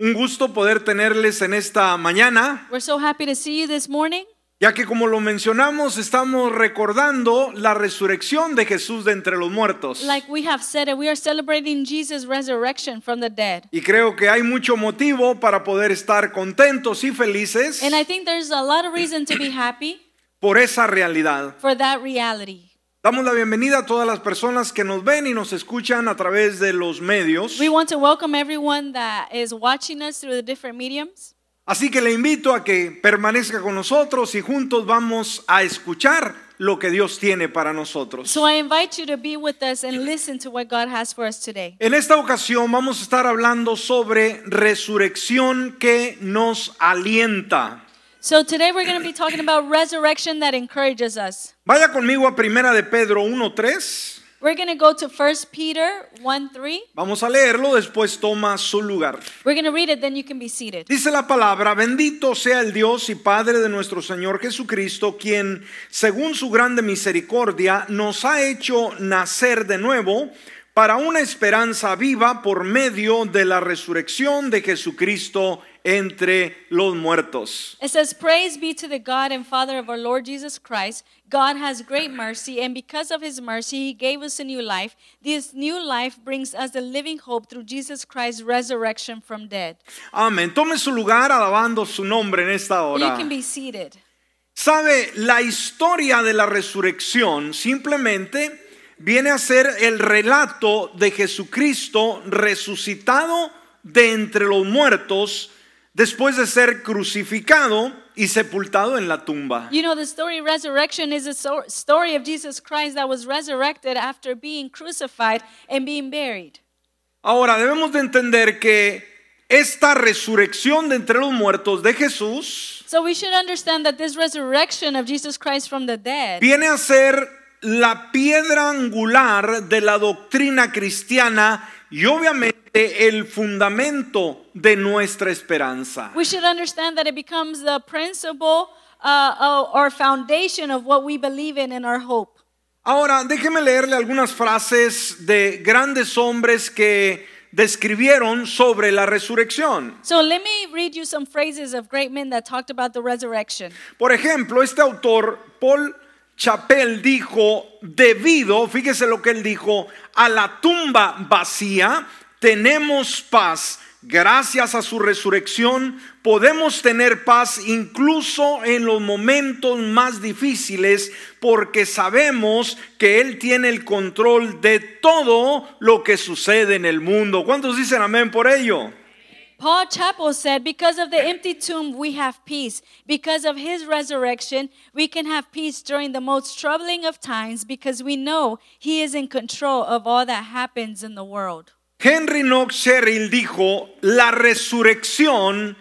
Un gusto poder tenerles en esta mañana, We're so happy to see you this morning. ya que como lo mencionamos, estamos recordando la resurrección de Jesús de entre los muertos. Like we have said we are celebrating Jesus' resurrection from the dead. Y creo que hay mucho motivo para poder estar contentos y felices And I think there's a lot of reason to be happy por esa realidad. for that reality. Damos la bienvenida a todas las personas que nos ven y nos escuchan a través de los medios. We want to welcome everyone that is watching us through the different mediums. Así que le invito a que permanezca con nosotros y juntos vamos a escuchar lo que Dios tiene para nosotros. So I invite you to be with us and listen to what God has for us today. En esta ocasión vamos a estar hablando sobre resurrección que nos alienta. So today we're going to be talking about resurrection that encourages us. Vaya conmigo a Primera de Pedro 1:3. We're going to go to 1 Peter 1 3. Vamos a leerlo, después toma su lugar. We're going to read it, then you can be seated. Dice la palabra, bendito sea el Dios y Padre de nuestro Señor Jesucristo, quien, según su grande misericordia, nos ha hecho nacer de nuevo para una esperanza viva por medio de la resurrección de Jesucristo entre los muertos. It says, Praise be to the God and Father of our Lord Jesus Christ. God has great mercy, and because of his mercy, he gave us a new life. This new life brings us the living hope through Jesus Christ's resurrection from dead. Amén. Tome su lugar alabando su nombre en esta You hora. can be seated. Sabe, la historia de la resurrección simplemente viene a ser el relato de Jesucristo resucitado de entre los muertos después de ser crucificado y sepultado en la tumba. You know, the story resurrection is a so- story of Jesus Christ that was resurrected after being crucified and being buried. Ahora debemos de entender que esta resurrección de entre los muertos de Jesús So we should understand that this resurrection of Jesus Christ from the dead viene a ser la piedra angular de la doctrina cristiana y obviamente el fundamento de nuestra esperanza. We should understand that it becomes the principle uh, or foundation of what we believe in and our hope. Ahora, déjeme leerle algunas frases de grandes hombres que describieron sobre la resurrección. So let me read you some phrases of great men that talked about the resurrection. Por ejemplo, este autor, Paul Chappell, dijo, debido, fíjese lo que él dijo, a la tumba vacía, tenemos paz. Gracias a su resurrección podemos tener paz incluso en los momentos más difíciles porque sabemos que Él tiene el control de todo lo que sucede en el mundo. ¿Cuántos dicen amén por ello? Paul Chappell said, Because of the empty tomb, we have peace. Because of his resurrection, we can have peace during the most troubling of times because we know he is in control of all that happens in the world. Henry Knox Sherrill dijo, la resurrección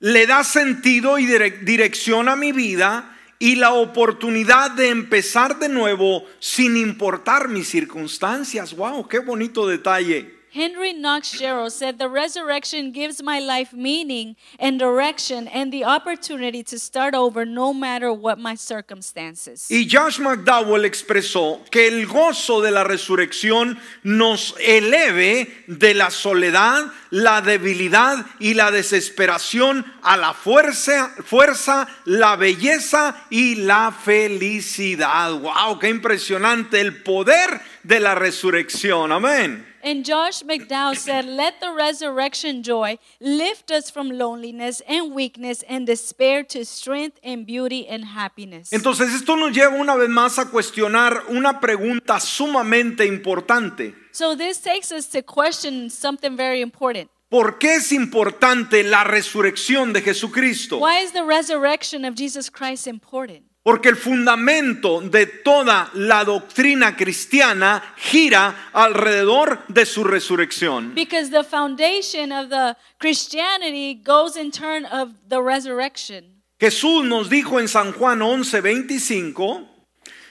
le da sentido y dire- dirección a mi vida y la oportunidad de empezar de nuevo sin importar mis circunstancias. Wow, qué bonito detalle. Henry Knox Sherrill said, The resurrection gives my life meaning and direction and the opportunity to start over no matter what my circumstances. Y Josh McDowell expresó que el gozo de la resurrección nos eleve de la soledad, la debilidad y la desesperación a la fuerza, fuerza, la belleza y la felicidad. Wow, qué impresionante el poder de la resurrección. Amén. And Josh McDowell said, Let the resurrection joy lift us from loneliness and weakness and despair to strength and beauty and happiness. Entonces esto nos lleva una vez más a cuestionar una pregunta sumamente importante. So this takes us to question something very important. ¿Por qué es importante la resurrección de Jesucristo? Why is the resurrection of Jesus Christ important? Porque el fundamento de toda la doctrina cristiana gira alrededor de su resurrección. Because the foundation of the Christianity goes in turn of the resurrection. Jesús nos dijo en San Juan 11:25,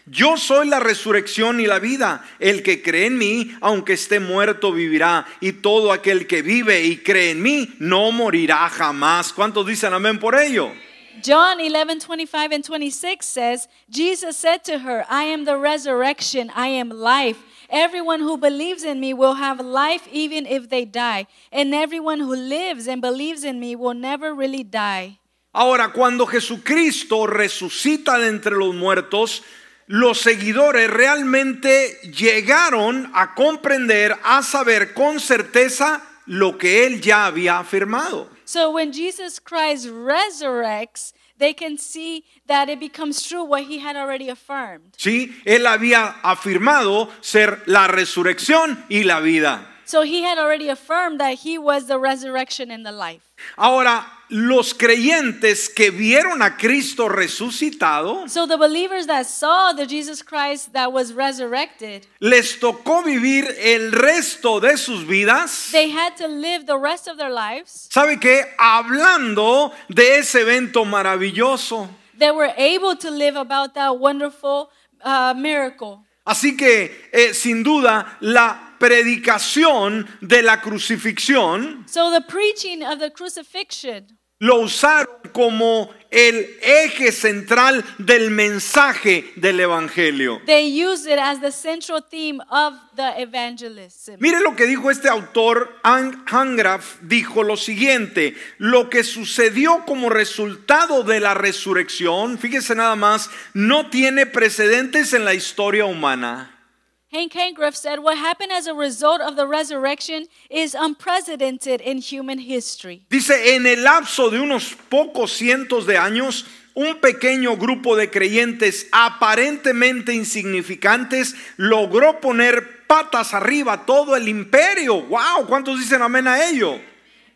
yo soy la resurrección y la vida. El que cree en mí, aunque esté muerto, vivirá. Y todo aquel que vive y cree en mí, no morirá jamás. ¿Cuántos dicen amén por ello? John 11, 25 and 26 says, Jesus said to her, I am the resurrection, I am life. Everyone who believes in me will have life even if they die, and everyone who lives and believes in me will never really die. Ahora, cuando Jesucristo resucita de entre los muertos, los seguidores realmente llegaron a comprender, a saber con certeza lo que él ya había afirmado. So when Jesus Christ resurrects, they can see that it becomes true what he had already affirmed. Sí, él había afirmado ser la resurrección y la vida. So he had already affirmed that he was the resurrection and the life. Ahora, los creyentes que vieron a Cristo resucitado, So the believers that saw the Jesus Christ that was resurrected, les tocó vivir el resto de sus vidas. they had to live the rest of their lives. ¿Sabe qué? Hablando de ese evento maravilloso. They were able to live about that wonderful uh, miracle. Así que, eh, sin duda, la predicación de la crucifixión So the preaching of the crucifixion lo usaron como el eje central del mensaje del Evangelio. they used it as the central theme of the evangelism. Mire lo que dijo este autor, Ang- Hangraf, dijo lo siguiente, lo que sucedió como resultado de la resurrección, fíjese nada más, no tiene precedentes en la historia humana. Hank Hankgriff said, What happened as a result of the resurrection is unprecedented in human history. Dice, en el lapso de unos pocos cientos de años, un pequeño grupo de creyentes aparentemente insignificantes logró poner patas arriba todo el imperio. ¡Wow! ¿Cuántos dicen amén a ello?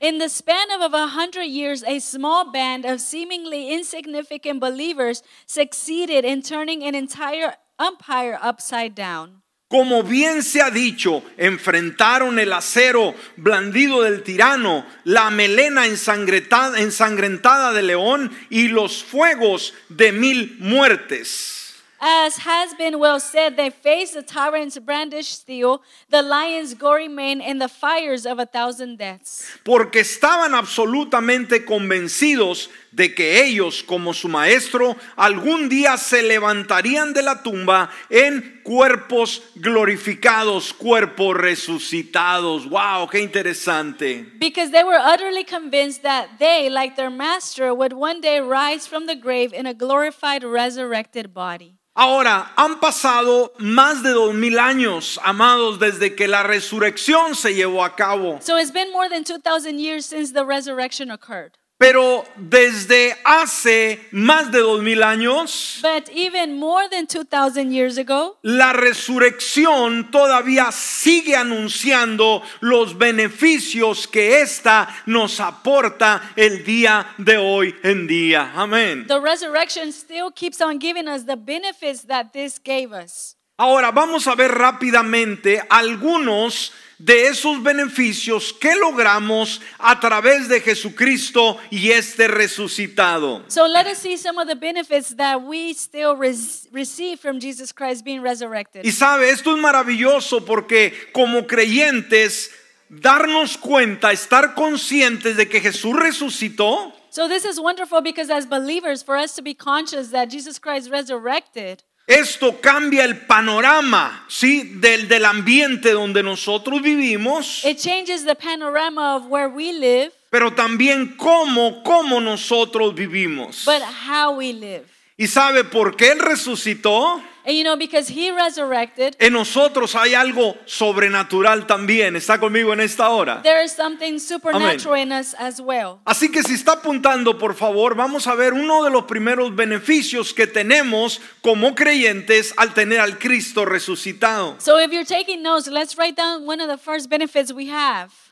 In the span of a hundred years, a small band of seemingly insignificant believers succeeded in turning an entire empire upside down. Como bien se ha dicho, enfrentaron el acero blandido del tirano, la melena ensangrentada, ensangrentada de león y los fuegos de mil muertes. As has been well said, they faced the tyrant's brandished steel, the lion's gory mane, and the fires of a thousand deaths. porque estaban absolutamente convencidos de que ellos, como su maestro, algún día se levantarían de la tumba en cuerpos glorificados, cuerpos resucitados. ¡Wow! ¡Qué interesante! Because they were utterly convinced that they, like their master, would one day rise from the grave in a glorified, resurrected body. Ahora, han pasado más de dos mil años, amados, desde que la resurrección se llevó a cabo. So it's been more than 2,000 years since the resurrection occurred. Pero desde hace más de dos mil años, But even more than 2,000 years ago, La resurrección todavía sigue anunciando los beneficios que ésta nos aporta el día de hoy en día. Amén. the resurrection still keeps on giving us the benefits that this gave us. Ahora vamos a ver rápidamente algunos de esos beneficios que logramos a través de Jesucristo y este resucitado. So let us see some of the benefits that we still receive from Jesus Christ being resurrected. Y sabe, esto es maravilloso porque como creyentes darnos cuenta, estar conscientes de que Jesús resucitó, So this is wonderful because as believers, for us to be conscious that Jesus Christ resurrected, Esto cambia el panorama, ¿sí? Del, del ambiente donde nosotros vivimos, it changes the panorama of where we live, pero también cómo, cómo nosotros vivimos. but how we live. ¿Y sabe por qué Él resucitó? And you know, because he resurrected, En nosotros hay algo sobrenatural también. ¿Está conmigo en esta hora? there is something supernatural in us as well. Así que si está apuntando, por favor, vamos a ver uno de los primeros beneficios que tenemos como creyentes al tener al Cristo resucitado. So if you're taking notes, let's write down one of the first benefits we have.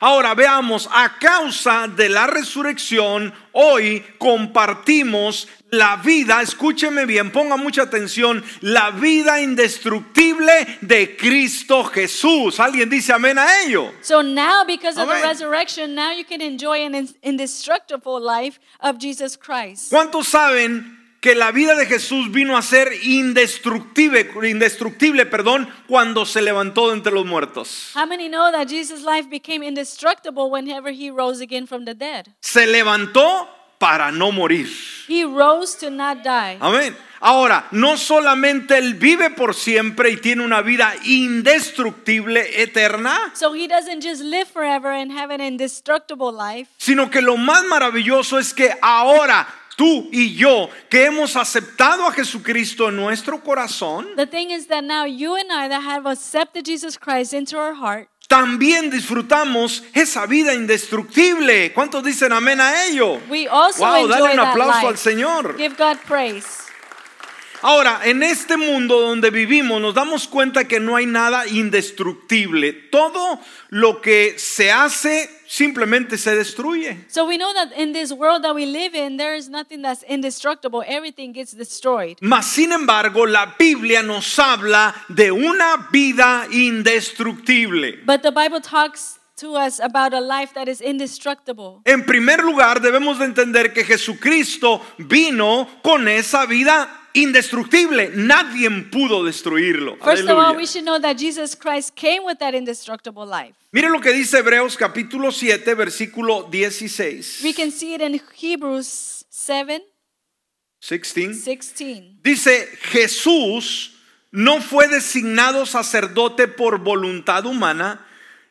Ahora veamos, a causa de la resurrección, hoy compartimos la vida, escúcheme bien, ponga mucha atención, la vida indestructible de Cristo Jesús. ¿Alguien dice amén a ello? So now, because of the resurrection, now you can enjoy an in- indestructible life of Jesus Christ. ¿Cuántos saben que la vida de Jesús vino a ser indestructible, indestructible, perdón, cuando se levantó de entre los muertos? How many know that Jesus' life became indestructible whenever he rose again from the dead? Se levantó para no morir. He rose to not die. Amén. Ahora, no solamente Él vive por siempre y tiene una vida indestructible, eterna, So he doesn't just live forever and have an indestructible life. sino que lo más maravilloso es que ahora tú y yo, que hemos aceptado a Jesucristo en nuestro corazón, The thing is that now you and I that have accepted Jesus Christ into our heart, también disfrutamos esa vida indestructible. ¿Cuántos dicen amén a ello? we also Wow, enjoy dale un that aplauso al life. Señor. Give God praise. Ahora, en este mundo donde vivimos nos damos cuenta que no hay nada indestructible. Todo lo que se hace simplemente se destruye. So we know that in this world that we live in, there is nothing that's indestructible. Everything gets destroyed. Mas, sin embargo, la Biblia nos habla de una vida indestructible. But the Bible talks to us about a life that is indestructible. En primer lugar, debemos de entender que Jesucristo vino con esa vida indestructible. Nadie pudo destruirlo. First of all, we should know that Jesus Christ came with that indestructible life. Mire lo que dice Hebreos capítulo 7, versículo 16. We can see it in Hebrews 7 16. 16. Dice, Jesús no fue designado sacerdote por voluntad humana.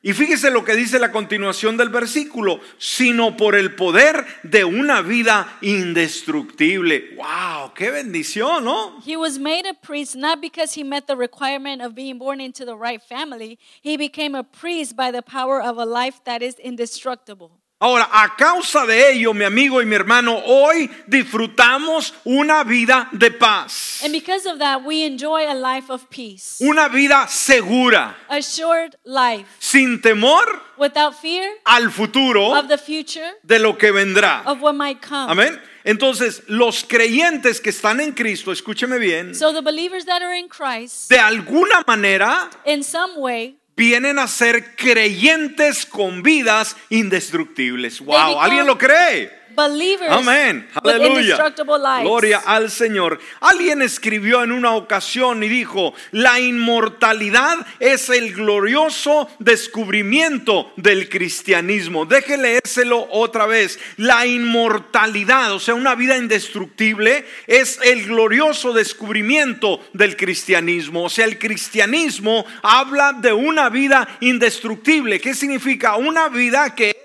Y fíjese lo que dice la continuación del versículo, sino por el poder de una vida indestructible. ¡Wow! ¡Qué bendición, ¿no? He was made a priest not because he met the requirement of being born into the right family. He became a priest by the power of a life that is indestructible. Ahora, a causa de ello, mi amigo y mi hermano, hoy disfrutamos una vida de paz, And because of that, we enjoy a life of peace, una vida segura, a short life sin temor without fear al futuro of the future, de lo que vendrá. of what might come. Amén. Entonces, los creyentes que están en Cristo, escúcheme bien, So the believers that are in Christ, de alguna manera in some way, vienen a ser creyentes con vidas indestructibles. Wow, ¿alguien lo cree? Believers Amén, with aleluya. indestructible lives. Gloria al Señor. Alguien escribió en una ocasión y dijo, la inmortalidad es el glorioso descubrimiento del cristianismo. Deje leérselo otra vez. La inmortalidad, o sea, una vida indestructible, es el glorioso descubrimiento del cristianismo. O sea, el cristianismo habla de una vida indestructible. ¿Qué significa? Una vida que es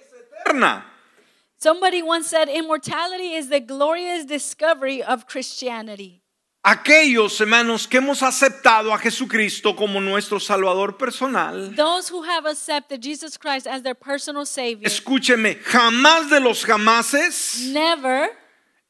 eterna. Somebody once said, immortality is the glorious discovery of Christianity. Aquellos hermanos que hemos aceptado a Jesucristo como nuestro Salvador personal, Those who have accepted Jesus Christ as their personal Savior escúcheme, jamás de los jamases never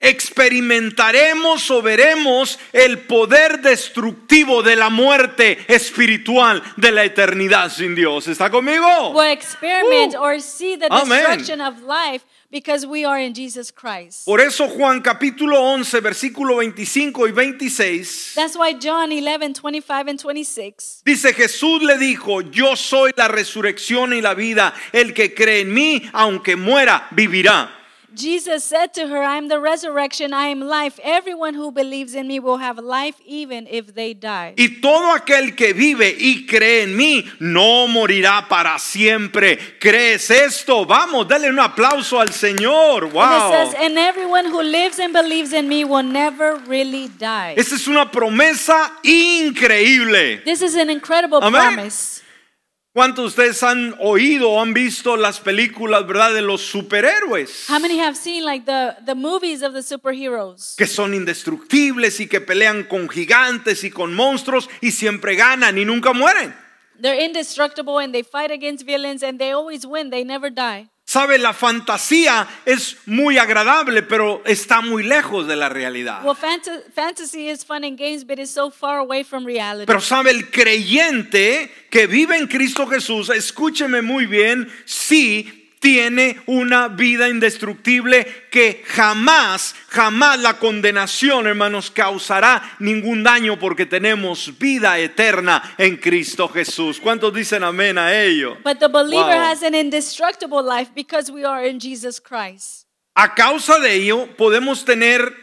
experimentaremos o veremos el poder destructivo de la muerte espiritual de la eternidad sin Dios. ¿Está conmigo? will experiment or see the Amen. destruction of life because we are in Jesus Christ. Por eso Juan capítulo 11, versículo 25 y 26. That's why John 11, 25 and 26. Dice Jesús le dijo, yo soy la resurrección y la vida, el que cree en mí, aunque muera, vivirá. Jesus said to her, I am the resurrection, I am life. Everyone who believes in me will have life even if they die. Y todo aquel que vive y cree en mí no morirá para siempre. ¿Crees esto? Vamos, dale un aplauso al Señor. And it Wow. says, and everyone who lives and believes in me will never really die. Esta es una promesa increíble. This is an incredible Amen. promise. ¿Cuántos de ustedes han oído o han visto las películas, verdad, de los superhéroes? How many have seen like the, the movies of the superheroes? Que son indestructibles y que pelean con gigantes y con monstruos y siempre ganan y nunca mueren. They're indestructible and they fight against villains and they always win. They never die. Sabe, la fantasía es muy agradable, pero está muy lejos de la realidad. Well, fanta- fantasy is fun and games, but it's so far away from reality. Pero sabe, el creyente que vive en Cristo Jesús, escúcheme muy bien, sí tiene una vida indestructible que jamás, jamás la condenación, hermanos, causará ningún daño porque tenemos vida eterna en Cristo Jesús. ¿Cuántos dicen amén a ello? but the believer Wow. has an indestructible life because we are in Jesus Christ. A causa de ello podemos tener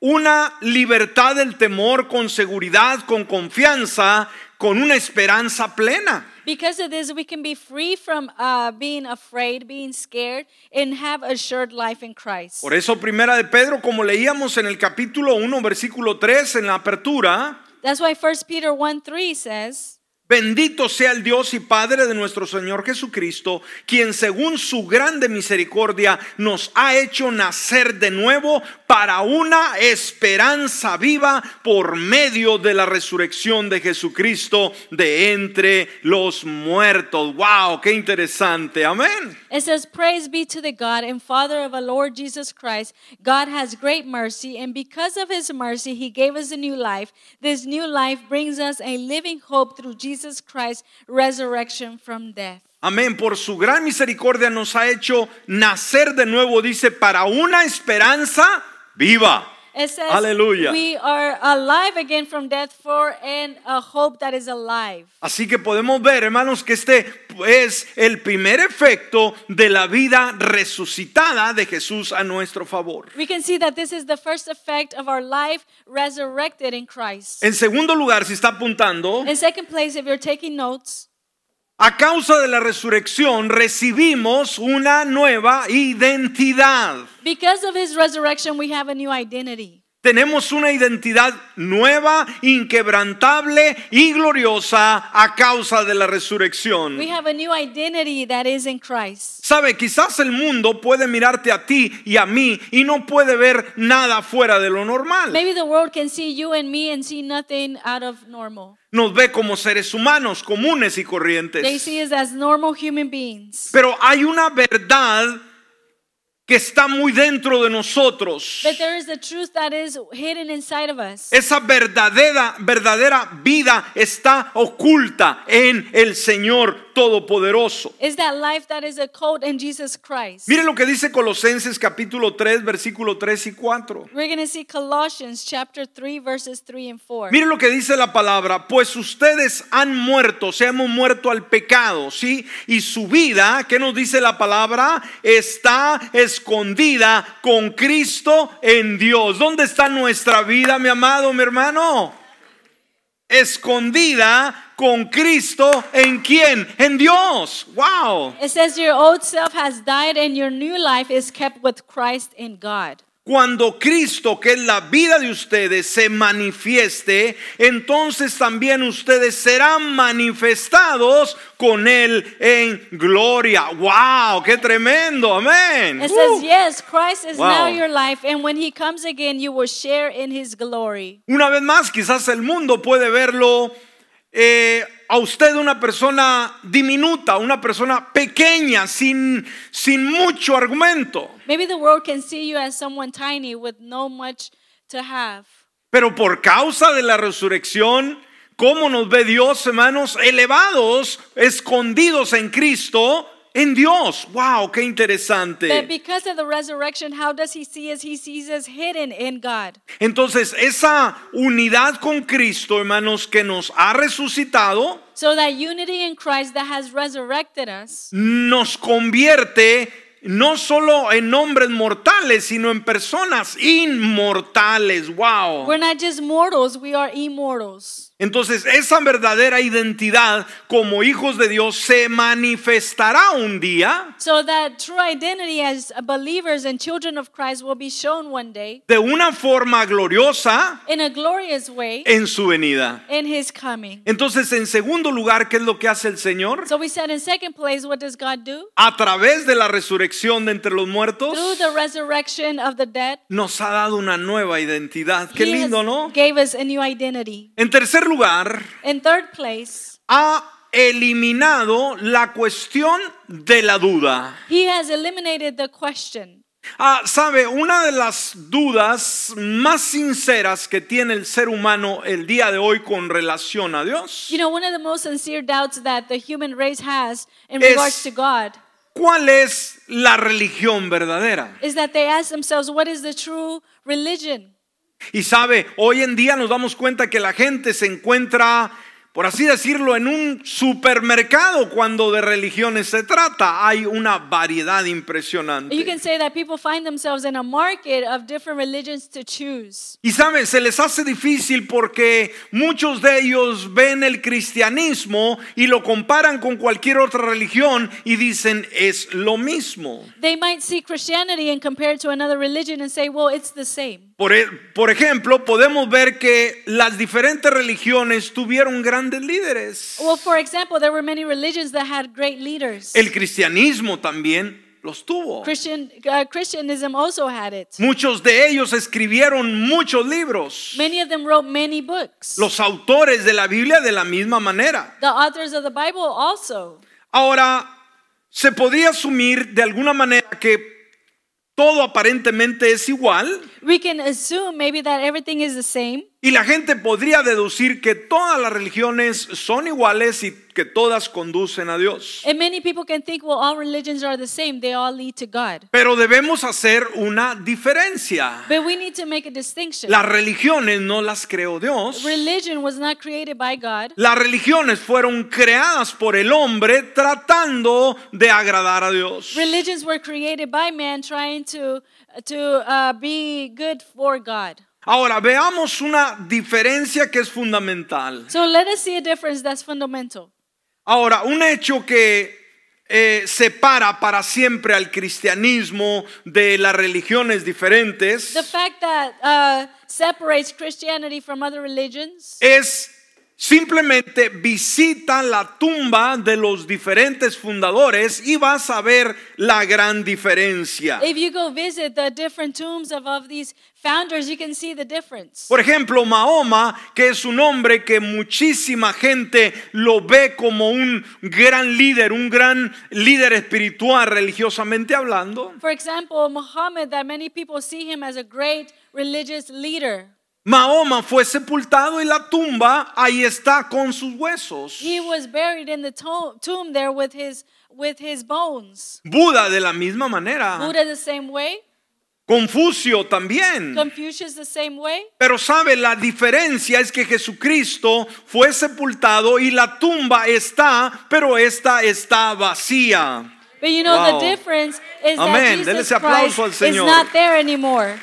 una libertad del temor con seguridad, con confianza, con una esperanza plena. Because of this, we can be free from uh, being afraid, being scared, and have assured life in Christ. Por eso Primera de Pedro, como leíamos en el capítulo 1, versículo 3 en la apertura, That's why 1 Peter 1 3 says, Bendito sea el Dios y Padre de nuestro Señor Jesucristo, quien según su grande misericordia nos ha hecho nacer de nuevo para una esperanza viva por medio de la resurrección de Jesucristo de entre los muertos. ¡Wow! ¡Qué interesante! Amén. It says, Praise be to the God and Father of our Lord Jesus Christ. God has great mercy, and because of his mercy, he gave us a new life. This new life brings us a living hope through Jesus Christ's resurrection from death. Amén. Por su gran misericordia nos ha hecho nacer de nuevo, dice, para una esperanza viva. It says, Hallelujah. We are alive again from death for and a hope that is alive. Así que podemos ver, hermanos, que este es el primer efecto de la vida resucitada de Jesús a nuestro favor. We can see that this is the first effect of our life resurrected in Christ. En segundo lugar, si está apuntando, In second place, if you're taking notes, a causa de la resurrección recibimos una nueva identidad. because of his resurrection, we have a new identity. Tenemos una identidad nueva, inquebrantable y gloriosa a causa de la resurrección. We have a new identity that is in Christ. Sabe, quizás el mundo puede mirarte a ti y a mí y no puede ver nada fuera de lo normal. Maybe the world can see you and me and see nothing out of normal. Nos ve como seres humanos comunes y They corrientes. see us as normal human beings. Pero hay una verdad que está muy dentro de nosotros. But there is the truth that is hidden inside of us. Esa verdadera, verdadera vida está oculta en el Señor Todopoderoso. Is that life that is a code in Jesus Christ. Mire lo que dice Colosenses capítulo 3, versículo 3 y 4. We're going to see Colossians chapter 3 verses 3 and 4. Mire lo que dice la palabra, pues ustedes han muerto, se hemos muerto al pecado, ¿sí? Y su vida, ¿qué nos dice la palabra? Está escondida con Cristo en Dios. ¿Dónde está nuestra vida, mi amado, mi hermano? Escondida con Cristo en quién? En Dios. Wow. It says your old self has died and your new life is kept with Christ in God. Cuando Cristo, que es la vida de ustedes, se manifieste, entonces también ustedes serán manifestados con Él en gloria. ¡Wow! ¡Qué tremendo! Amén. It says, yes, Christ is Wow. now your life, and when he comes again, you will share in his glory. Una vez más, quizás el mundo puede verlo eh, a usted una persona diminuta, una persona pequeña, sin, sin mucho argumento. Maybe the world can see you as someone tiny with no much to have. Pero por causa de la resurrección, ¿cómo nos ve Dios, hermanos? Elevados, escondidos en Cristo, en Dios. ¡Wow! ¡Qué interesante! because of the resurrection, how does he see us? He sees us hidden in God. Entonces, esa unidad con Cristo, hermanos, que nos ha resucitado, So that unity in Christ that has resurrected us nos convierte no solo en hombres mortales, sino en personas inmortales. ¡Wow! We're not just mortals, we are immortals. Entonces esa verdadera identidad como hijos de Dios se manifestará un día So that true identity as believers and children of Christ will be shown one day de una forma gloriosa in a glorious way en su venida. in his coming. Entonces, en segundo lugar, ¿qué es lo que hace el Señor? So we said in second place, what does God do? A través de la resurrección de entre los muertos, Through the resurrection of the dead, nos ha dado una nueva identidad. Qué he lindo, ¿no? gave us a new identity. En tercer lugar, In third place, ha eliminado la cuestión de la duda. he has eliminated the question. Ah, sabe, una de las dudas más sinceras que tiene el ser humano el día de hoy con relación a Dios, You know, one of the most sincere doubts that the human race has in Es- regards to God ¿cuál es la religión verdadera? is that they ask themselves, what is the true religion? Y sabe, hoy en día nos damos cuenta que la gente se encuentra por así decirlo, en un supermercado cuando de religiones se trata. Hay una variedad You impresionante. can say that people find themselves in a market of different religions to choose. Y saben, se les hace difícil porque muchos de ellos ven el cristianismo y lo comparan con cualquier otra religión y dicen es lo mismo. They might see Christianity and compare it to another religion and say, well, it's the same. Por, e- por ejemplo, podemos ver que las diferentes religiones tuvieron grandes líderes. Well, for example, there were many religions that had great leaders. El cristianismo también los tuvo. Christian, uh, Christianism also had it. Muchos de ellos escribieron muchos libros. Many of them wrote many books. Los autores de la Biblia de la misma manera. The authors of the Bible also. Ahora, se podría asumir de alguna manera que todo aparentemente es igual We can assume maybe that everything is the same, y la gente podría deducir que todas las religiones son iguales y que todas conducen a Dios. and many people can think, well, all religions are the same, they all lead to God. Pero debemos hacer una diferencia. But we need to make a distinction. Las religiones no las creó Dios. Religion was not created by God. Las religiones fueron creadas por el hombre tratando de agradar a Dios. Religions were created by man trying to to uh, be good for God. Ahora veamos una diferencia que es fundamental. So let us see a difference that's fundamental. Ahora, un hecho que eh, separa para siempre al cristianismo de las religiones diferentes The fact that uh, separates Christianity from other religions es simplemente visita la tumba de los diferentes fundadores y vas a ver la gran diferencia. If you go visit the different tombs of, of these founders, you can see the difference. Por ejemplo, Mahoma, que es un hombre que muchísima gente lo ve como un gran líder, un gran líder espiritual religiosamente hablando. For example, Muhammad, that many people see him as a great religious leader. Mahoma fue sepultado y la tumba ahí está con sus huesos. He was buried in the to- tomb there with his with his bones. Buda de la misma manera. Buddha the same way, Confucio también. Confucius the same way. Pero sabe, la diferencia es que Jesucristo fue sepultado y la tumba está, pero esta está vacía. But you know Wow. the difference is Amén. that Jesus Christ is not there anymore.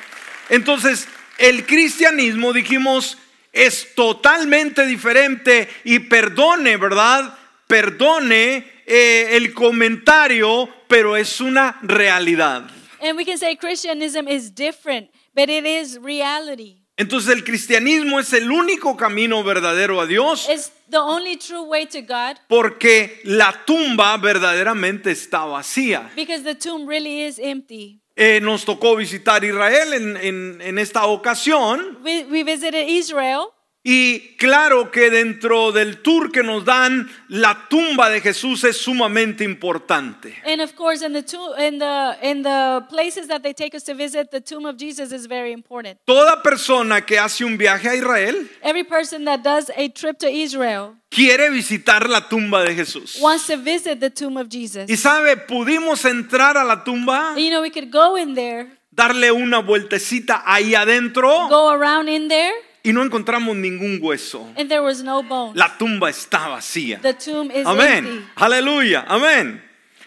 Entonces, el cristianismo, dijimos, es totalmente diferente y perdone, ¿verdad? Perdone eh, el comentario, pero es una realidad. And we can say Christianism is different, but it is reality. Entonces el cristianismo es el único camino verdadero a Dios It's the only true way to God porque la tumba verdaderamente está vacía. because the tomb really is empty. Eh, nos tocó visitar Israel en, en- esta ocasión. We visited Israel, y claro que dentro del tour que nos dan, la tumba de Jesús es sumamente importante. and of course, in the in the in the places that they take us to visit, the tomb of Jesus is very important. Toda persona que hace un viaje a Israel Every person that does a trip to Israel quiere visitar la tumba de Jesús. wants to visit the tomb of Jesus. Y sabe, pudimos entrar a la tumba, you know, we could go in there, darle una vueltecita ahí adentro go around in there, y no encontramos ningún hueso. and there was no bone. La tumba está vacía. The tomb is Amén. empty. Aleluya. Amén.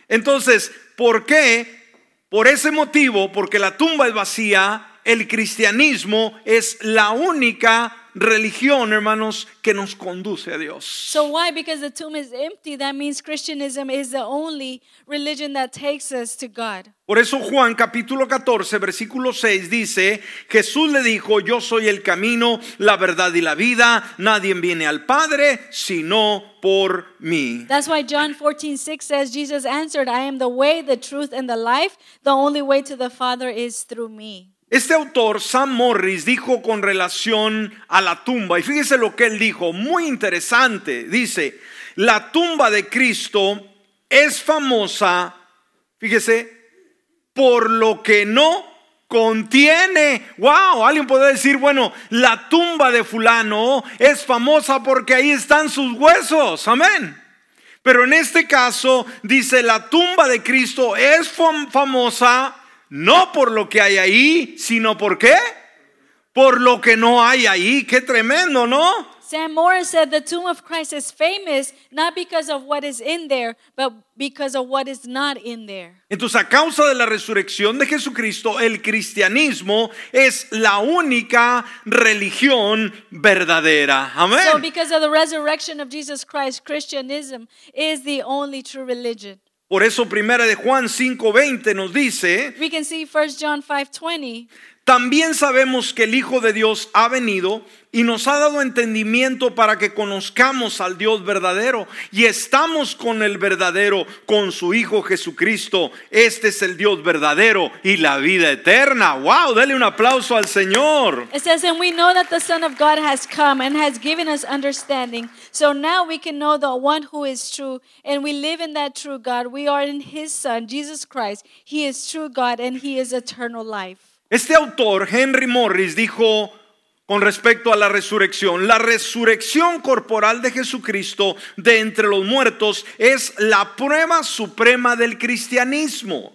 Entonces, ¿por qué? Por ese motivo, porque la tumba es vacía, el cristianismo es la única religión, hermanos, que nos conduce a Dios. So why? Because the tomb is empty. That means Christianism is the only religion that takes us to God. Por eso Juan capítulo 14, versículo 6 dice, Jesús le dijo, yo soy el camino, la verdad y la vida, nadie viene al Padre sino por mí. That's why John 14, 6 says, Jesus answered, I am the way, the truth, and the life. The only way to the Father is through me. Este autor, Sam Morris, dijo con relación a la tumba, y fíjese lo que él dijo, muy interesante, dice, la tumba de Cristo es famosa, fíjese, por lo que no contiene. Wow, alguien puede decir, bueno, la tumba de fulano es famosa porque ahí están sus huesos, amén. Pero en este caso dice, la tumba de Cristo es fam- famosa no por lo que hay ahí, sino por qué? Por lo que no hay ahí. Qué tremendo, ¿no? Sam Morris said the tomb of Christ is famous not because of what is in there, but because of what is not in there. Entonces, a causa de la resurrección de Jesucristo, el cristianismo es la única religión verdadera. So, Amén. because of the resurrection of Jesus Christ, Christianism is the only true religion. Por eso, primera de Juan 5:20 nos dice, We can see 1 John 5:20. También sabemos que el Hijo de Dios ha venido y nos ha dado entendimiento para que conozcamos al Dios verdadero y estamos con el verdadero, con su Hijo Jesucristo. Este es el Dios verdadero y la vida eterna. Wow, dale un aplauso al Señor. It says, And we know that the Son of God has come and has given us understanding. So now we can know the one who is true, and we live in that true God. We are in his Son, Jesus Christ. He is true God, and he is eternal life. Este autor, Henry Morris, dijo con respecto a la resurrección, la resurrección corporal de Jesucristo de entre los muertos es la prueba suprema del cristianismo.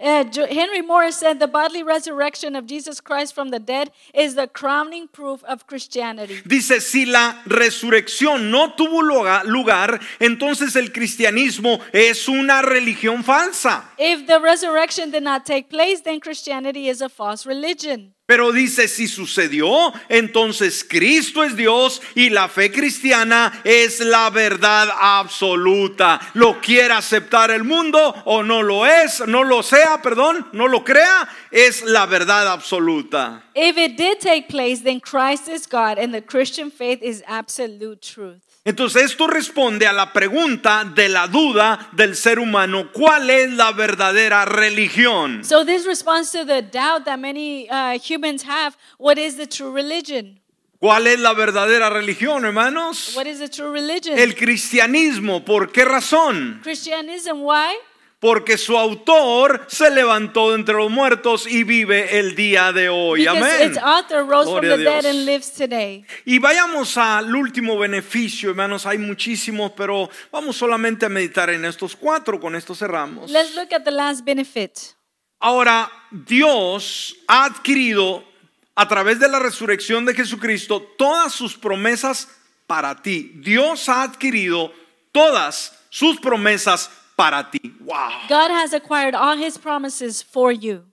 Uh, Henry Morris said the bodily resurrection of Jesus Christ from the dead is the crowning proof of Christianity. Dice, si la resurrección no tuvo lugar, lugar, entonces el cristianismo es una religión falsa. If the resurrection did not take place, then Christianity is a false religion. Pero dice, si sucedió, entonces Cristo es Dios y la fe cristiana es la verdad absoluta. Lo quiera aceptar el mundo o no lo es, no lo sea, perdón, no lo crea, es la verdad absoluta. If it did take place, then Christ is God, and the Christian faith is absolute truth. Entonces esto responde a la pregunta de la duda del ser humano, ¿cuál es la verdadera religión? So this responds to the doubt that many uh, humans have. What is the true religion? ¿Cuál es la verdadera religión, hermanos? What is the true religion? El cristianismo, ¿por qué razón? Christianism. Why? Porque su autor se levantó de entre los muertos y vive el día de hoy. Amén. Y vayamos al último beneficio, hermanos. Hay muchísimos, pero vamos solamente a meditar en estos cuatro. Con esto cerramos. Let's look at the last benefit. Ahora, Dios ha adquirido a través de la resurrección de Jesucristo todas sus promesas para ti. Dios ha adquirido todas sus promesas para ti. Wow. God has acquired all his promises for you.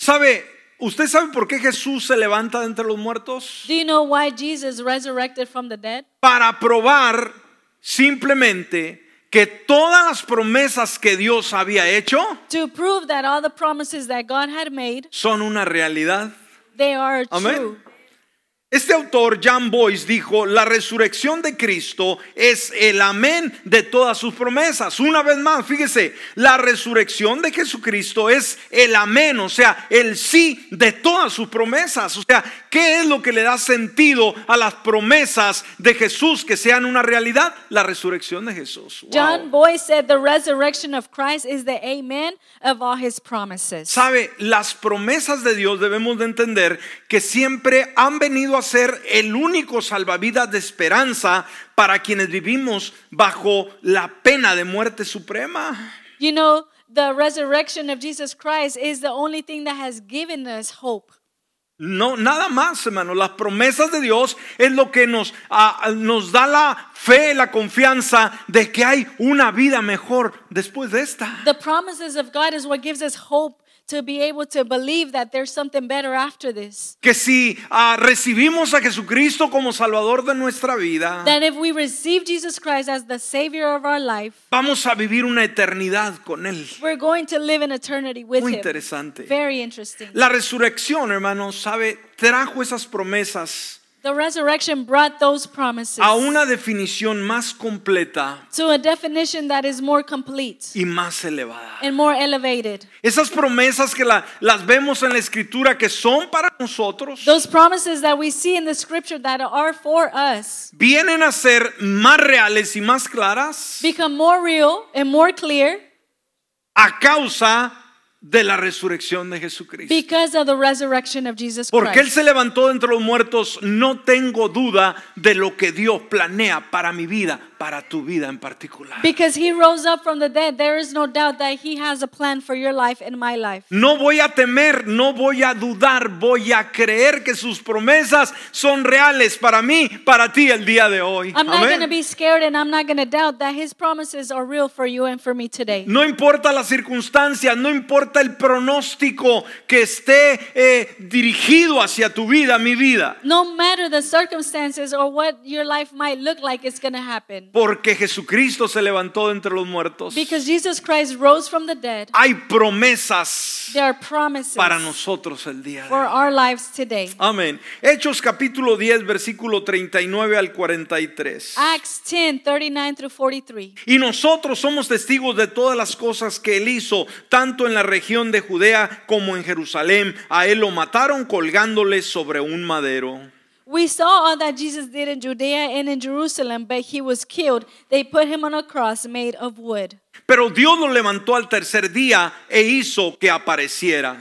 ¿Sabe? ¿Usted sabe por qué Jesús se levanta de entre los muertos? Do you know why Jesus resurrected from the dead? Para probar simplemente que todas las promesas que Dios había hecho To prove that all the promises that God had made, son una realidad. they are Amén. true. Este autor, John Boyce, dijo, la resurrección de Cristo es el amén de todas sus promesas. Una vez más, fíjese, la resurrección de Jesucristo es el amén, o sea, el sí de todas sus promesas. O sea, ¿qué es lo que le da sentido a las promesas de Jesús que sean una realidad? La resurrección de Jesús. Wow. John Boyce said the resurrection of Christ is the amen of all his promises. Sabe, las promesas de Dios debemos de entender que siempre han venido a ser el único salvavidas de esperanza para quienes vivimos bajo la pena de muerte suprema. You know, the resurrection of Jesus Christ is the only thing that has given us hope. No, nada más, hermano. Las promesas de Dios es lo que nos, ah, nos da la fe, la confianza de que hay una vida mejor después de esta. The promises of God is what gives us hope to be able to believe that there's something better after this. Que si ah, recibimos a Jesucristo como Salvador de nuestra vida, That if we receive Jesus Christ as the Savior of our life, vamos a vivir una eternidad con Él. we're going to live in eternity with Muy Him. interesante. Very interesting. La resurrección, hermanos, sabe, trajo esas promesas The resurrection brought those promises a una definición más completa to a definition that is more complete y más elevada. and more elevated. Esas promesas que la- las vemos en la escritura que son para nosotros, Those promises that we see in the scripture that are for us vienen a ser más reales y más claras become more real and more clear a causa de la resurrección de Jesucristo. Because of the resurrection of Jesus Porque Él Christ. se levantó de entre los muertos, no tengo duda de lo que Dios planea para mi vida, para tu vida en particular. Because he rose up from the dead, there is no doubt that he has a plan for your life and my life. No voy a temer, no voy a dudar, voy a creer que sus promesas son reales para mí, para ti el día de hoy. I'm not going to be scared and I'm not going to doubt that his promises are real for you and for me today. No importa la circunstancia, no importa el pronóstico que esté eh, dirigido hacia tu vida, mi vida. No matter the circumstances or what your life might look like, it's going to happen. Porque Jesucristo se levantó de entre los muertos. Because Jesus Christ rose from the dead, Hay promesas there are promises para nosotros el día de for hoy. our lives today. Amén. Hechos capítulo 10, versículo 39 al 43. Acts 10 39 through 43. Y nosotros somos testigos de todas las cosas que él hizo, tanto en la región de Judea como en Jerusalén. A él lo mataron colgándole sobre un madero. We saw all that Jesus did in Judea and in Jerusalem, but he was killed. They put him on a cross made of wood. Pero Dios lo levantó al tercer día e hizo que apareciera.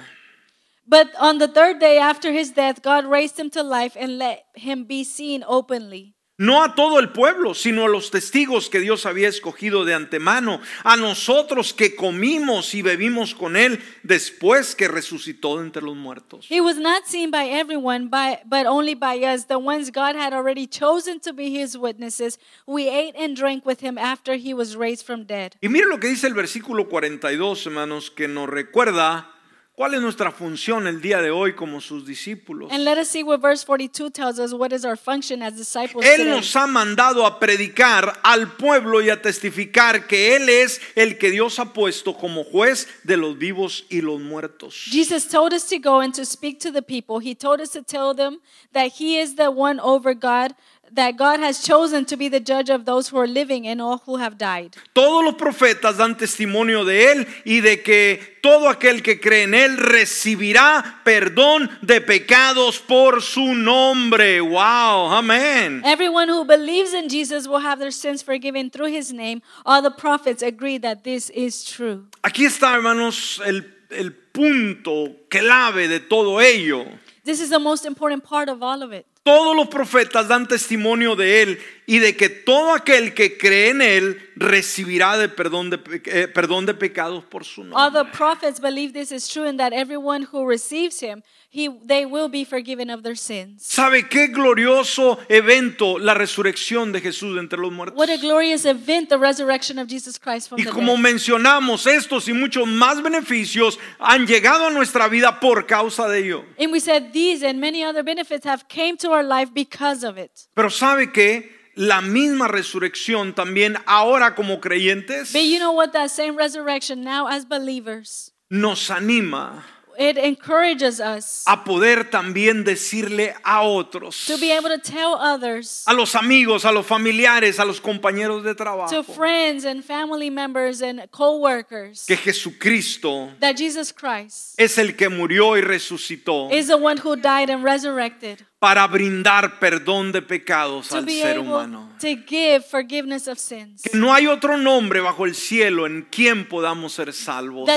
But on the third day after his death, God raised him to life and let him be seen openly. No a todo el pueblo, sino a los testigos que Dios había escogido de antemano, a nosotros que comimos y bebimos con él después que resucitó de entre los muertos. He was not seen by everyone, by, but only by us, the ones God had already chosen to be his witnesses. We ate and drank with him after he was raised from dead. Y mire lo que dice el versículo 42, hermanos, que nos recuerda cuál es nuestra función el día de hoy como sus discípulos. And let us see what verse 42 tells us what is our function as disciples Él today. nos ha mandado a predicar al pueblo y a testificar que Él es el que Dios ha puesto como juez de los vivos y los muertos. Jesus told us to go and to speak to the people. He told us to tell them that He is the one over God, that God has chosen to be the judge of those who are living and all who have died. Todos los profetas dan testimonio de Él y de que todo aquel que cree en Él recibirá perdón de pecados por su nombre. Wow, amén. Everyone who believes in Jesus will have their sins forgiven through His name. All the prophets agree that this is true. Aquí está, hermanos, el, el punto clave de todo ello. This is the most important part of all of it. Todos los profetas dan testimonio de Él y de que todo aquel que cree en Él recibirá de perdón de, eh, perdón de pecados por su nombre. All the prophets believe this is true and that everyone who receives Him, he, they will be forgiven of their sins. ¿Sabe qué glorioso evento la resurrección de Jesús de entre los muertos? What a glorious event, the resurrection of Jesus Christ from Y the como dead. mencionamos, estos y muchos más beneficios han llegado a nuestra vida por causa de ello. And we said these and many other benefits have came to our life because of it. Pero ¿sabe que La misma resurrección también ahora como creyentes But you know what? That same resurrection now as believers, nos anima it encourages us a poder también decirle a otros, to be able to tell others, a los amigos, a los familiares, a los compañeros de to trabajo, friends and family members and co-workers, que Jesucristo that Jesus Christ es el que murió y resucitó. is the one who died and resurrected para brindar perdón de pecados to al ser humano. to give forgiveness of sins. Que no hay otro nombre bajo el cielo en quien podamos ser salvos,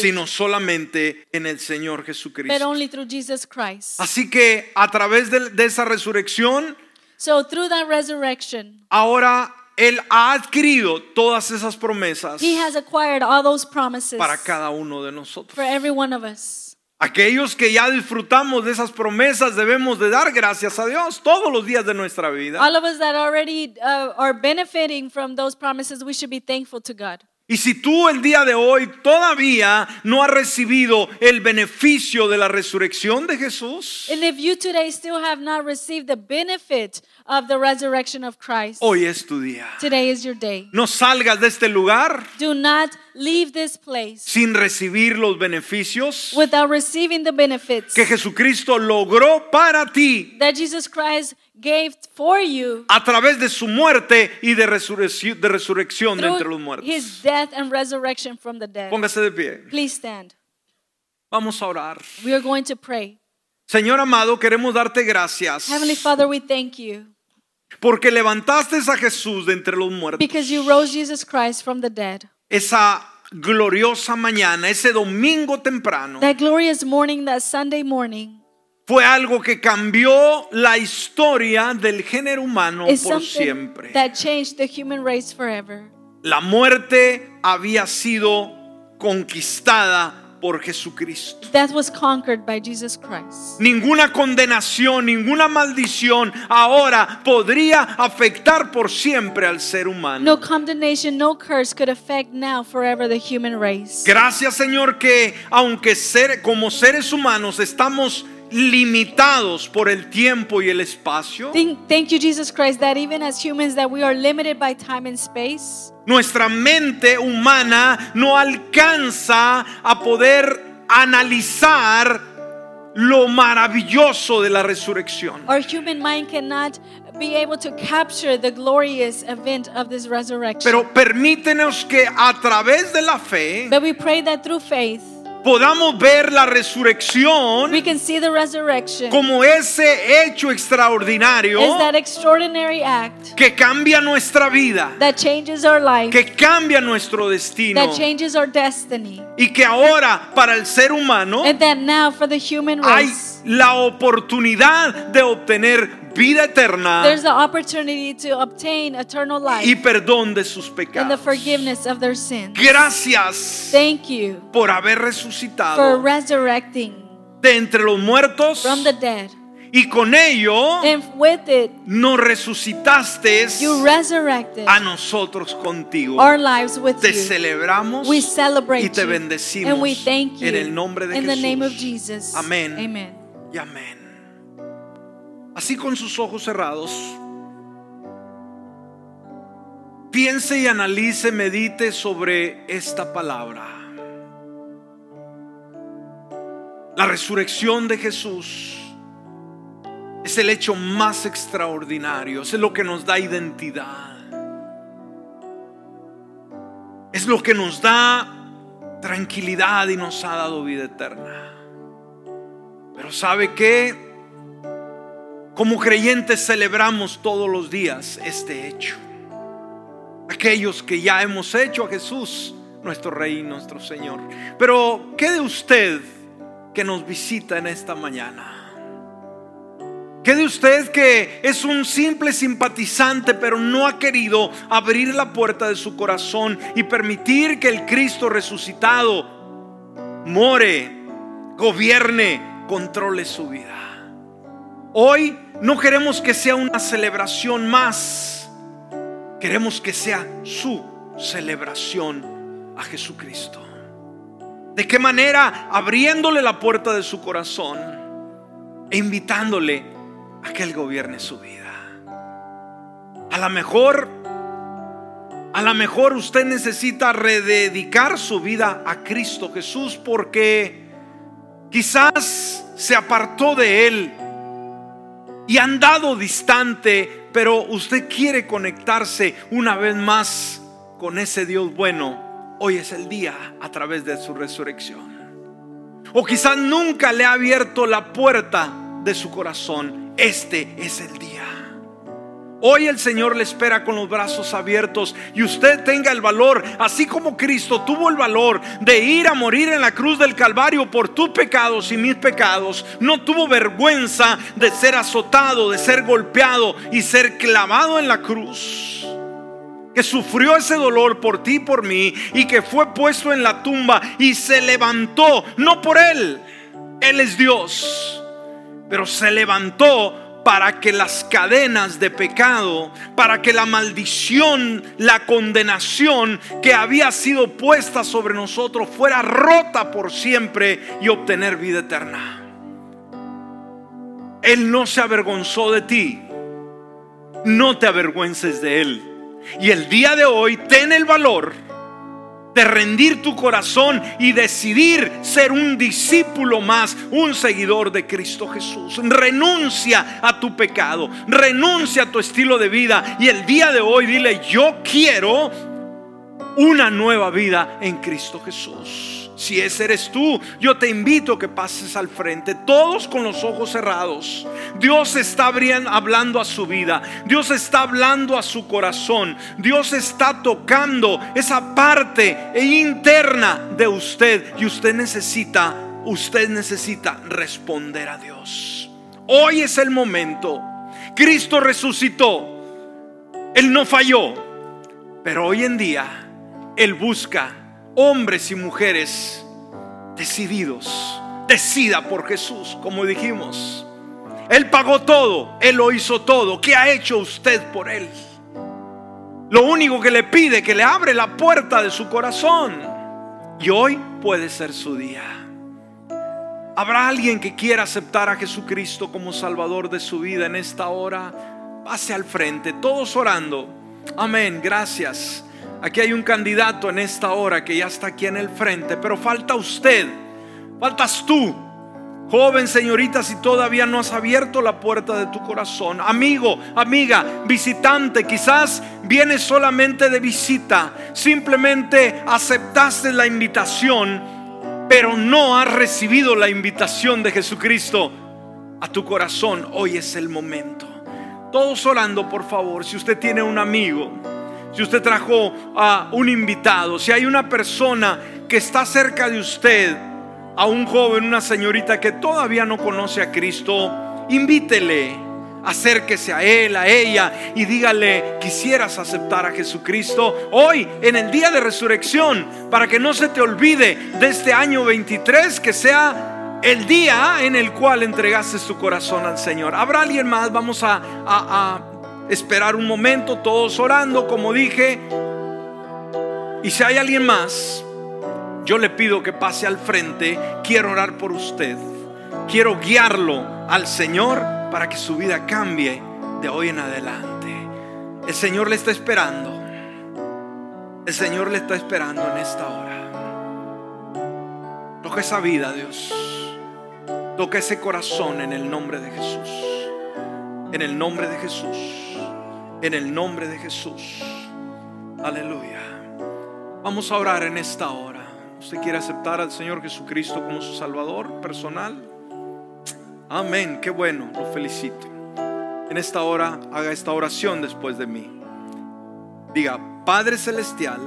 sino solamente en el Señor but Jesucristo. only through Jesus Christ. Así que a través de, de esa resurrección, So through that resurrection, ahora Él ha adquirido todas esas promesas He has acquired all those promises para cada uno de nosotros. Aquellos que ya disfrutamos de esas promesas debemos de dar gracias a Dios todos los días de nuestra vida. All of us that already uh, are benefiting from those promises, we should be thankful to God. Y si tú el día de hoy todavía no has recibido el beneficio de la resurrección de Jesús, And if you today still have not received the benefit of the resurrection of Christ, hoy es tu día. today is your day. No salgas de este lugar Do not leave this place sin recibir los beneficios without receiving the benefits que Jesucristo logró para ti that Jesus Christ gave for you a través de su muerte y de resurrección de, resurrección de entre los muertos. his death and resurrection from the dead. Póngase de pie. Please stand. Vamos a orar. We are going to pray. Señor amado, queremos darte gracias Heavenly Father, we thank you porque levantaste a Jesús de entre los muertos. because you rose Jesus Christ from the dead. Esa gloriosa mañana, ese domingo temprano, That glorious morning, that Sunday morning, fue algo que cambió la historia del género humano is por something siempre. that changed the human race forever. La muerte había sido conquistada por Jesucristo. Death was conquered by Jesus Christ. Ninguna condenación, ninguna maldición ahora podría afectar por siempre al ser humano. No condemnation, no curse could affect now forever the human race. Gracias Señor que aunque ser, como seres humanos estamos limitados por el tiempo y el espacio, Thank, thank you, Jesus Christ, that even as humans that we are limited by time and space, nuestra mente humana no alcanza a poder analizar lo maravilloso de la resurrección. our human mind cannot be able to capture the glorious event of this resurrection. Pero permítenos que a través de la fe but we pray that through faith, podamos ver la resurrección we can see the resurrection. como ese hecho extraordinario is that extraordinary act que cambia nuestra vida, that changes our life, que cambia nuestro destino. that changes our destiny, y que ahora para el ser humano and that now for the human hay race, la oportunidad de obtener vida eterna there's the opportunity to obtain eternal life y perdón de sus and the pecados. forgiveness of their sins. Gracias Thank you por haber for resucitado resurrecting de entre los muertos from the dead. y con ello And with it, nos resucitaste you resurrected a nosotros contigo. our lives with Te you. celebramos We y te you. bendecimos And we thank you en el nombre de in the Jesús. name of Jesus. Amén. Amen. Y amén. Así con sus ojos cerrados, piense y analice, medite sobre esta palabra. La resurrección de Jesús es el hecho más extraordinario, es lo que nos da identidad. Es lo que nos da tranquilidad y nos ha dado vida eterna. Pero ¿sabe qué? Como creyentes celebramos todos los días este hecho. Aquellos que ya hemos hecho a Jesús, nuestro Rey y nuestro Señor. Pero ¿qué de usted que nos visita en esta mañana? ¿Qué de usted que es un simple simpatizante pero no ha querido abrir la puerta de su corazón y permitir que el Cristo resucitado more, gobierne, controle su vida? Hoy no queremos que sea una celebración más, queremos que sea su celebración a Jesucristo. ¿De qué manera? Abriéndole la puerta de su corazón e invitándole a que Él gobierne su vida. A lo mejor, a lo mejor usted necesita rededicar su vida a Cristo Jesús porque quizás se apartó de Él y andado distante, pero usted quiere conectarse una vez más con ese Dios bueno. Hoy es el día a través de su resurrección. O quizás nunca le ha abierto la puerta de su corazón. Este es el día. Hoy el Señor le espera con los brazos abiertos y usted tenga el valor, así como Cristo tuvo el valor de ir a morir en la cruz del Calvario por tus pecados y mis pecados. No tuvo vergüenza de ser azotado, de ser golpeado y ser clavado en la cruz. Que sufrió ese dolor por ti y por mí y que fue puesto en la tumba y se levantó, no por él, él es Dios, pero se levantó para que las cadenas de pecado, para que la maldición, la condenación que había sido puesta sobre nosotros fuera rota por siempre y obtener vida eterna. Él no se avergonzó de ti, no te avergüences de Él. Y el día de hoy ten el valor de rendir tu corazón y decidir ser un discípulo más, un seguidor de Cristo Jesús. Renuncia a tu pecado, renuncia a tu estilo de vida y el día de hoy dile, yo quiero una nueva vida en Cristo Jesús. Si ese eres tú, yo te invito a que pases al frente, todos con los ojos cerrados. Dios está hablando a su vida, Dios está hablando a su corazón, Dios está tocando esa parte interna de usted y usted necesita, usted necesita responder a Dios. Hoy es el momento. Cristo resucitó. Él no falló. Pero hoy en día Él busca hombres y mujeres decididos. Decida por Jesús, como dijimos. Él pagó todo, Él lo hizo todo. ¿Qué ha hecho usted por Él? Lo único que le pide que le abre la puerta de su corazón. Y hoy puede ser su día. ¿Habrá alguien que quiera aceptar a Jesucristo como Salvador de su vida en esta hora? Pase al frente, todos orando. Amén, gracias. Aquí hay un candidato en esta hora que ya está aquí en el frente, pero falta usted, faltas tú. Joven señorita, si todavía no has abierto la puerta de tu corazón, amigo, amiga, visitante, quizás vienes solamente de visita, simplemente aceptaste la invitación, pero no has recibido la invitación de Jesucristo a tu corazón, hoy es el momento. Todos orando, por favor, si usted tiene un amigo, si usted trajo a un invitado, si hay una persona que está cerca de usted, a un joven, una señorita que todavía no conoce a Cristo, invítele, acérquese a él, a ella y dígale, quisieras aceptar a Jesucristo hoy en el día de resurrección, para que no se te olvide de este año 23, que sea el día en el cual entregaste tu corazón al Señor. ¿Habrá alguien más? Vamos a, a esperar un momento, todos orando, como dije. Y si hay alguien más, yo le pido que pase al frente. Quiero orar por usted. Quiero guiarlo al Señor para que su vida cambie de hoy en adelante. El Señor le está esperando. El Señor le está esperando en esta hora. Toca esa vida, Dios. Toca ese corazón en el nombre de Jesús. En el nombre de Jesús en el nombre de Jesús. Aleluya. Vamos a orar en esta hora. ¿Usted quiere aceptar al Señor Jesucristo como su Salvador personal? Amén, qué bueno, lo felicito. En esta hora haga esta oración después de mí. Diga, Padre Celestial,